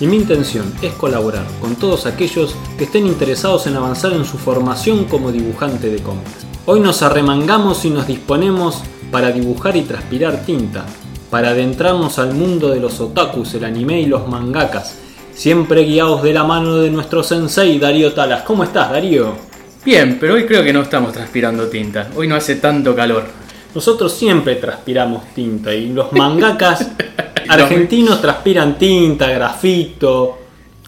y mi intención es colaborar con todos aquellos que estén interesados en avanzar en su formación como dibujante de cómics. Hoy nos arremangamos y nos disponemos para dibujar y transpirar tinta, para adentrarnos al mundo de los otakus, el anime y los mangakas, siempre guiados de la mano de nuestro sensei Darío Talas. ¿Cómo estás, Darío? Bien, pero hoy creo que no estamos transpirando tinta. Hoy no hace tanto calor. Nosotros siempre transpiramos tinta y los mangakas argentinos transpiran tinta, grafito.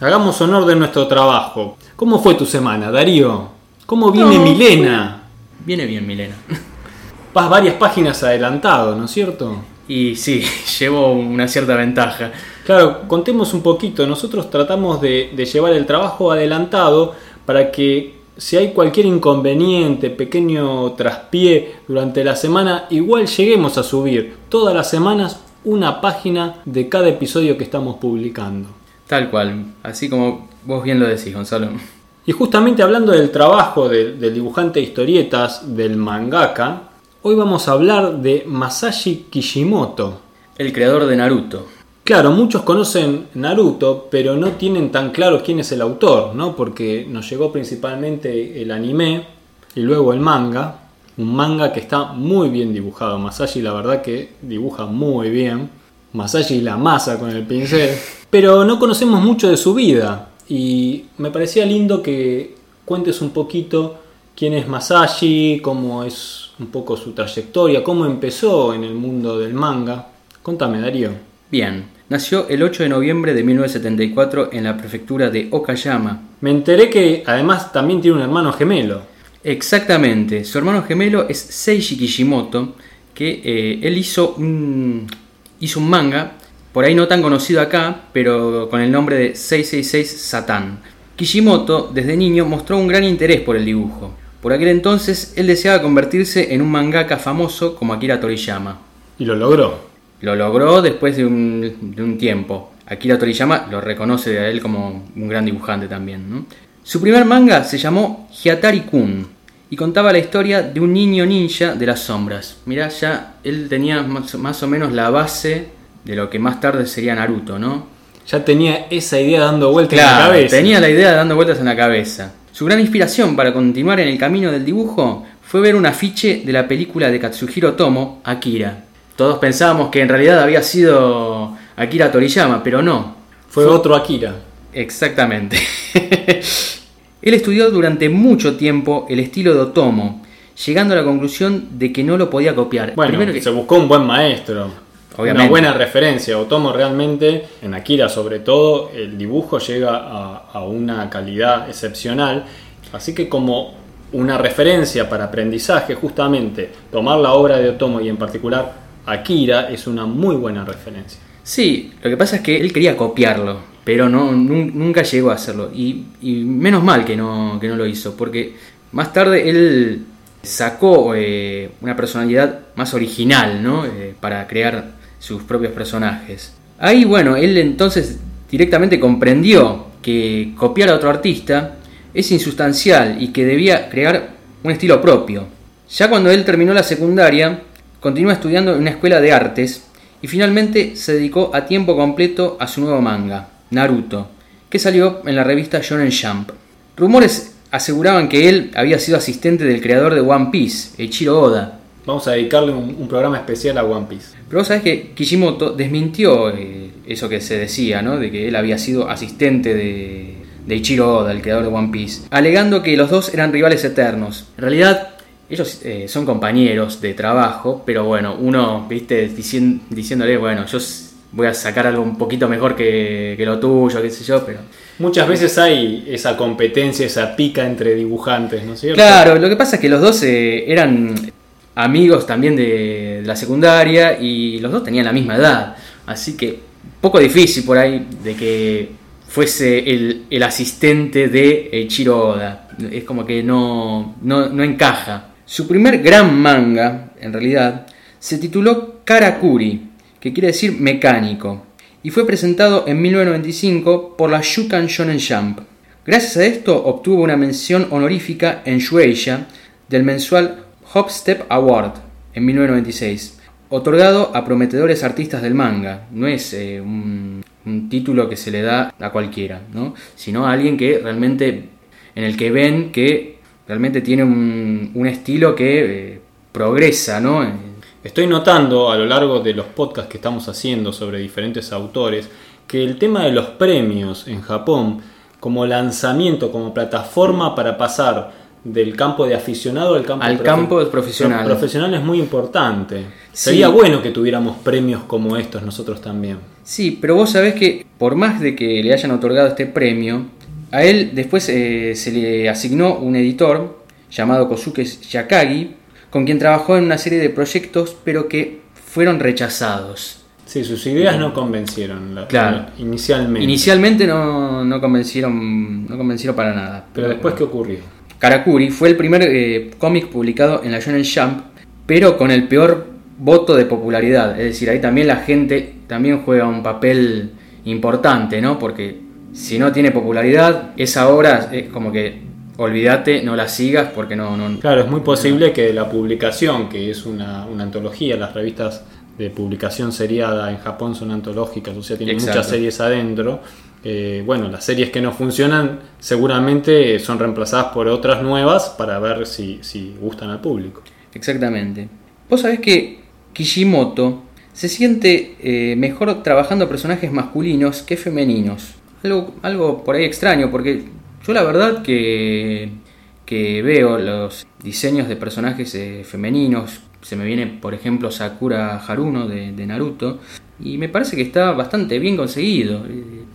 Hagamos honor de nuestro trabajo. ¿Cómo fue tu semana, Darío? ¿Cómo viene No, Milena? Viene bien, Milena. Vas varias páginas adelantado, ¿no es cierto? Y sí, llevo una cierta ventaja. Claro, contemos un poquito. Nosotros tratamos de, de llevar el trabajo adelantado para que si hay cualquier inconveniente, pequeño traspié durante la semana, igual lleguemos a subir todas las semanas una página de cada episodio que estamos publicando. Tal cual, así como vos bien lo decís, Gonzalo. Y justamente hablando del trabajo de- del dibujante de historietas, del mangaka, hoy vamos a hablar de Masashi Kishimoto. El creador de Naruto. Claro, muchos conocen Naruto, pero no tienen tan claro quién es el autor, ¿no? Porque nos llegó principalmente el anime y luego el manga. Un manga que está muy bien dibujado. Masashi la verdad que dibuja muy bien. Masashi la masa con el pincel. Pero no conocemos mucho de su vida. Y me parecía lindo que cuentes un poquito quién es Masashi, cómo es un poco su trayectoria, cómo empezó en el mundo del manga. Contame, Darío. Bien, nació el 8 de noviembre de 1974 en la prefectura de Okayama. Me enteré que además también tiene un hermano gemelo. Exactamente, su hermano gemelo es Seiji Kishimoto, que eh, él hizo un, hizo un manga, por ahí no tan conocido acá, pero con el nombre de 666 Satan. Kishimoto desde niño mostró un gran interés por el dibujo. Por aquel entonces él deseaba convertirse en un mangaka famoso como Akira Toriyama. Y lo logró. Lo logró después de un, de un tiempo. Akira Toriyama lo reconoce a él como un gran dibujante también. ¿no? Su primer manga se llamó Hyatari-kun y contaba la historia de un niño ninja de las sombras. Mirá, ya él tenía más, más o menos la base de lo que más tarde sería Naruto, ¿no? Ya tenía esa idea dando vueltas en la Claro, cabeza. tenía la idea dando vueltas en la cabeza. Su gran inspiración para continuar en el camino del dibujo fue ver un afiche de la película de Katsuhiro Tomo, Akira. Todos pensábamos que en realidad había sido Akira Toriyama, pero no. Fue otro Akira. Exactamente. Él estudió durante mucho tiempo el estilo de Otomo, llegando a la conclusión de que no lo podía copiar. Bueno, Primero que- se buscó un buen maestro. Obviamente. Una buena referencia. Otomo realmente, en Akira sobre todo, el dibujo llega a, a una calidad excepcional. Así que como una referencia para aprendizaje, justamente, tomar la obra de Otomo y en particular Akira es una muy buena referencia. Sí, lo que pasa es que él quería copiarlo, pero no, nun- nunca llegó a hacerlo. Y, y menos mal que no, que no lo hizo, porque más tarde él sacó eh, una personalidad más original, ¿no? Eh, para crear sus propios personajes. Ahí, bueno, él entonces directamente comprendió que copiar a otro artista es insustancial y que debía crear un estilo propio. Ya cuando él terminó la secundaria, continuó estudiando en una escuela de artes y finalmente se dedicó a tiempo completo a su nuevo manga, Naruto, que salió en la revista Shonen Jump. Rumores aseguraban que él había sido asistente del creador de One Piece, Eiichiro Oda, Vamos a dedicarle un, un programa especial a One Piece. pero vos sabés que Kishimoto desmintió eh, eso que se decía, ¿no? De que él había sido asistente de, de Ichiro Oda, el creador de One Piece, alegando que los dos eran rivales eternos. En realidad, ellos eh, son compañeros de trabajo, pero bueno, uno, viste, dicien- diciéndole, bueno, yo voy a sacar algo un poquito mejor que, que lo tuyo, qué sé yo, pero... Muchas veces hay esa competencia, esa pica entre dibujantes, ¿no es cierto? Claro, lo que pasa es que los dos eh, eran amigos también de, la secundaria y los dos tenían la misma edad. Así que poco difícil por ahí de que fuese el, el asistente de Eiichiro Oda. Es como que no, no, no encaja. Su primer gran manga, en realidad, se tituló Karakuri, que quiere decir mecánico, y fue presentado en 1995 por la Shukan Shonen Jump. Gracias a esto obtuvo una mención honorífica en Shueisha del mensual Hopstep Award en 1996, otorgado a prometedores artistas del manga. No es eh, un, título que se le da a cualquiera, ¿no? sino a alguien que realmente, en el que ven que realmente tiene un, un estilo que eh, progresa, ¿no? Estoy notando a lo largo de los podcasts que estamos haciendo sobre diferentes autores que el tema de los premios en Japón como lanzamiento, como plataforma para pasar del campo de aficionado al campo, al profe campo profesional. profesional es muy importante. Sí. Sería bueno que tuviéramos premios como estos nosotros también. Sí, pero vos sabés que por más de que le hayan otorgado este premio, a él después eh, se le asignó un editor llamado Kosuke Yakagi, con quien trabajó en una serie de proyectos, pero que fueron rechazados. Sí, sus ideas no convencieron la, claro. inicialmente. Inicialmente no, no, convencieron, no convencieron para nada. Pero después, ¿qué ocurrió? Karakuri fue el primer eh, cómic publicado en la Shonen Jump, pero con el peor voto de popularidad. Es decir, ahí también la gente también juega un papel importante, ¿no? Porque si no tiene popularidad, esa obra es como que olvídate, no la sigas porque no, no... Claro, es muy posible que la publicación, que es una, una antología, las revistas de publicación seriada en Japón son antológicas, o sea, tienen Exacto. muchas series adentro. Eh, bueno, las series que no funcionan seguramente son reemplazadas por otras nuevas para ver si, si gustan al público. Exactamente. Vos sabés que Kishimoto se siente eh, mejor trabajando personajes masculinos que femeninos. Algo, algo por ahí extraño, porque yo la verdad que, que veo los diseños de personajes eh, femeninos, se me viene por ejemplo Sakura Haruno de, de, Naruto, y me parece que está bastante bien conseguido.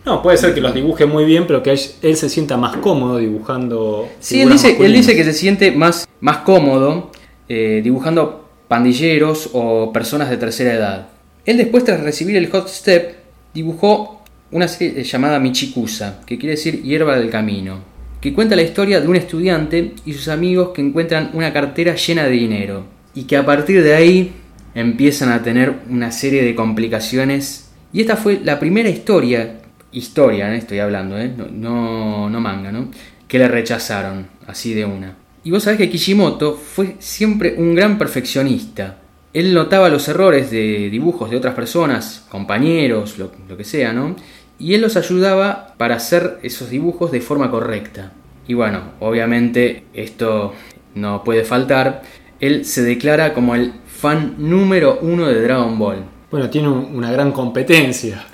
No, puede ser que los dibuje muy bien, pero que él, él se sienta más cómodo dibujando. Sí, él dice, él dice, que se siente más, más cómodo eh, dibujando pandilleros o personas de tercera edad. Él después tras recibir el Hot Step dibujó una serie llamada Michikusa, que quiere decir hierba del camino, que cuenta la historia de un estudiante y sus amigos que encuentran una cartera llena de dinero y que a partir de ahí empiezan a tener una serie de complicaciones. Y esta fue la primera historia, historia, ¿eh? estoy hablando, ¿eh? no, no, manga, ¿no? que le rechazaron así de una. Y vos sabés que Kishimoto fue siempre un gran perfeccionista. Él notaba los errores de dibujos de otras personas, compañeros, lo, lo que sea, ¿no? Y él los ayudaba para hacer esos dibujos de forma correcta. Y bueno, obviamente esto no puede faltar. Él se declara como el fan número uno de Dragon Ball. Bueno, tiene una gran competencia.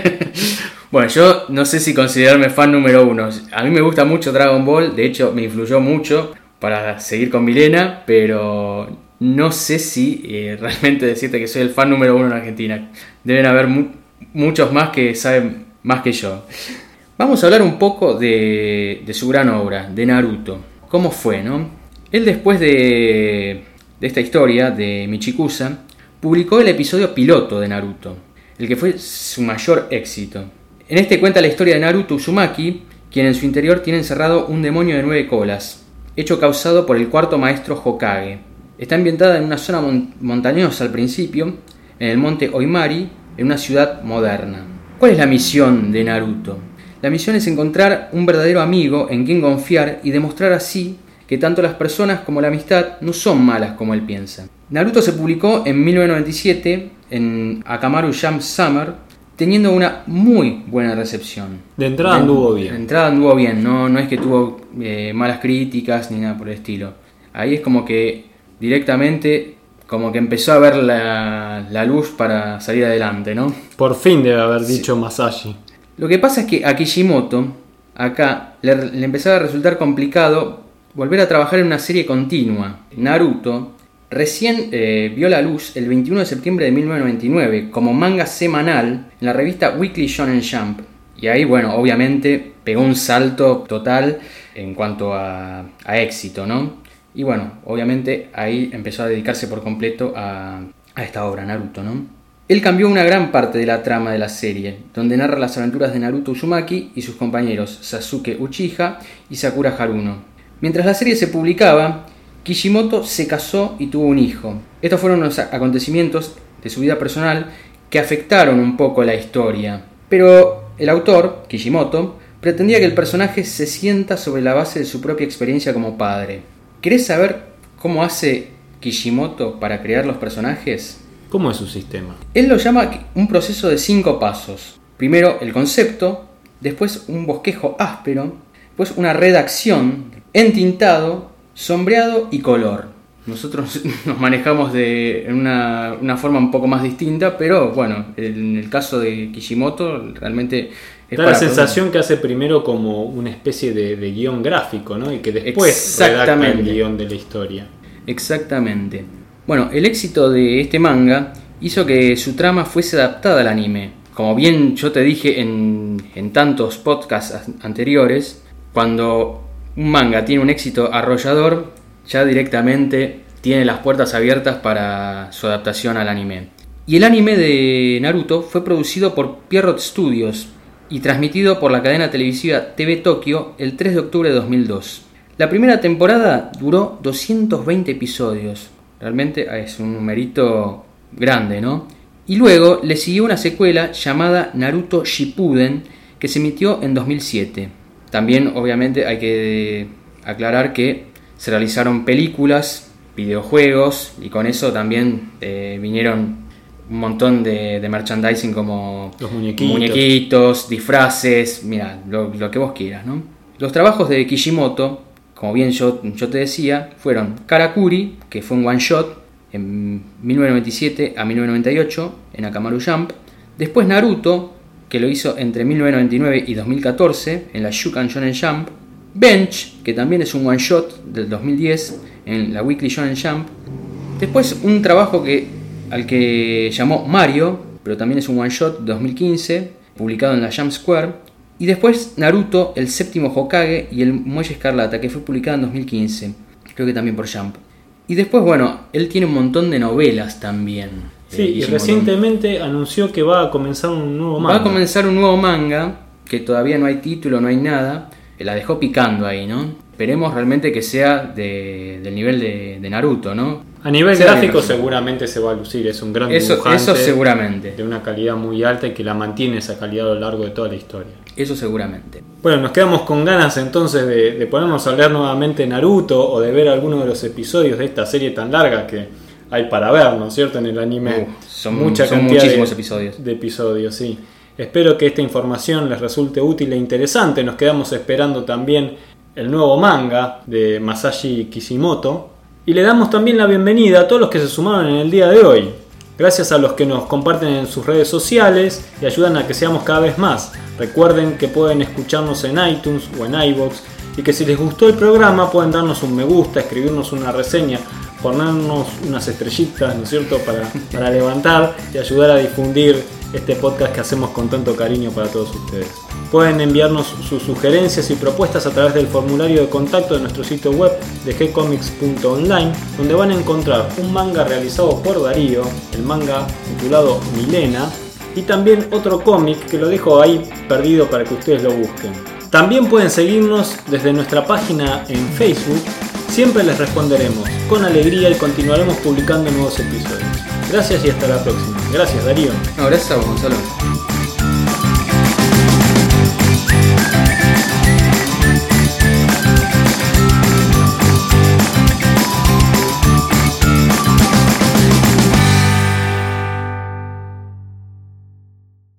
bueno, yo no sé si considerarme fan número uno. A mí me gusta mucho Dragon Ball, de hecho me influyó mucho para seguir con Milena, pero no sé si eh, realmente decirte que soy el fan número uno en Argentina. Deben haber muchos más que saben más que yo. Vamos a hablar un poco de, su gran obra, de Naruto. ¿Cómo fue, no? Él después de, esta historia de Michikusa, publicó el episodio piloto de Naruto, el que fue su mayor éxito. En este cuenta la historia de Naruto Uzumaki, quien en su interior tiene encerrado un demonio de nueve colas, hecho causado por el cuarto maestro Hokage. Está ambientada en una zona mon montañosa al principio, en el monte Oimari, en una ciudad moderna. ¿Cuál es la misión de Naruto? La misión es encontrar un verdadero amigo en quien confiar y demostrar así que tanto las personas como la amistad no son malas como él piensa. Naruto se publicó en 1997 en Akamaru Jam Summer, teniendo una muy buena recepción. De entrada anduvo bien. De entrada anduvo bien, no, no es que tuvo eh, malas críticas ni nada por el estilo. Ahí es como que directamente como que empezó a ver la, la, luz para salir adelante, ¿no? Por fin debe haber dicho sí. Masashi. Lo que pasa es que a Kishimoto, acá, le, le empezaba a resultar complicado volver a trabajar en una serie continua. Naruto recién eh, vio la luz el 21 de septiembre de 1999 como manga semanal en la revista Weekly Shonen Jump. Y ahí, bueno, obviamente pegó un salto total en cuanto a, a éxito, ¿no? Y bueno, obviamente ahí empezó a dedicarse por completo a, esta obra, Naruto, ¿no? Él cambió una gran parte de la trama de la serie, donde narra las aventuras de Naruto Uzumaki y sus compañeros Sasuke Uchiha y Sakura Haruno. Mientras la serie se publicaba, Kishimoto se casó y tuvo un hijo. Estos fueron los acontecimientos de su vida personal que afectaron un poco la historia. Pero el autor, Kishimoto, pretendía que el personaje se sienta sobre la base de su propia experiencia como padre. ¿Querés saber cómo hace Kishimoto para crear los personajes? ¿Cómo es su sistema? Él lo llama un proceso de cinco pasos. Primero el concepto, después un bosquejo áspero, después una redacción, entintado, sombreado y color. Nosotros nos manejamos de una, una forma un poco más distinta, pero bueno, en el caso de Kishimoto realmente es Da la sensación que hace primero como una especie de, de guion gráfico, ¿no? Y que después redacta el guion de la historia. Exactamente. Bueno, el éxito de este manga hizo que su trama fuese adaptada al anime. Como bien yo te dije en, en tantos podcasts as- anteriores, cuando un manga tiene un éxito arrollador, ya directamente tiene las puertas abiertas para su adaptación al anime. Y el anime de Naruto fue producido por Pierrot Studios y transmitido por la cadena televisiva TV Tokio el 3 de octubre de 2002. La primera temporada duró 220 episodios. Realmente es un numerito grande, ¿no? Y luego le siguió una secuela llamada Naruto Shippuden que se emitió en 2007. También obviamente hay que aclarar que se realizaron películas, videojuegos y con eso también eh, vinieron un montón de, de merchandising como Los muñequitos. muñequitos, disfraces, mira, lo, lo que vos quieras, ¿no? Los trabajos de Kishimoto, como bien yo, yo te decía, fueron Karakuri, que fue un one shot en 1997 a 1998 en Akamaru Jump. Después Naruto, que lo hizo entre 1999 y 2014 en la Shukan Shonen Jump. Bench, que también es un one shot del 2010 en la Weekly Shonen Jump. Después un trabajo que, al que llamó Mario, pero también es un one shot 2015, publicado en la Jump Square. Y después Naruto, el séptimo Hokage y el Muelle Escarlata, que fue publicado en 2015, creo que también por Jump. Y después, bueno, él tiene un montón de novelas también. Sí, eh, y Kishimoto. recientemente anunció que va a comenzar un nuevo manga. Va a comenzar un nuevo manga, que todavía no hay título, no hay nada. La dejó picando ahí, ¿no? Esperemos realmente que sea de- del nivel de, de Naruto, ¿no? A nivel Sea gráfico seguramente se va a lucir, es un gran Eso, dibujante eso seguramente. de una calidad muy alta y que la mantiene esa calidad a lo largo de toda la historia. Eso seguramente. Bueno, nos quedamos con ganas entonces de, de ponernos a leer nuevamente Naruto o de ver alguno de los episodios de esta serie tan larga que hay para ver, ¿no es cierto? En el anime. Uh, son- son cantidad muchísimos episodios. De episodios, sí. Espero que esta información les resulte útil e interesante. Nos quedamos esperando también el nuevo manga de Masashi Kishimoto. Y le damos también la bienvenida a todos los que se sumaron en el día de hoy. Gracias a los que nos comparten en sus redes sociales y ayudan a que seamos cada vez más. Recuerden que pueden escucharnos en iTunes o en iBox y que si les gustó el programa pueden darnos un me gusta, escribirnos una reseña, ponernos unas estrellitas, ¿no es cierto?, para levantar y ayudar a difundir este podcast que hacemos con tanto cariño para todos ustedes. Pueden enviarnos sus sugerencias y propuestas a través del formulario de contacto de nuestro sitio web de gcomics.online, donde van a encontrar un manga realizado por Darío, el manga titulado Milena, y también otro cómic que lo dejo ahí perdido para que ustedes lo busquen. También pueden seguirnos desde nuestra página en Facebook, siempre les responderemos con alegría y continuaremos publicando nuevos episodios. Gracias y hasta la próxima. Gracias Darío. No, gracias a vos, Gonzalo.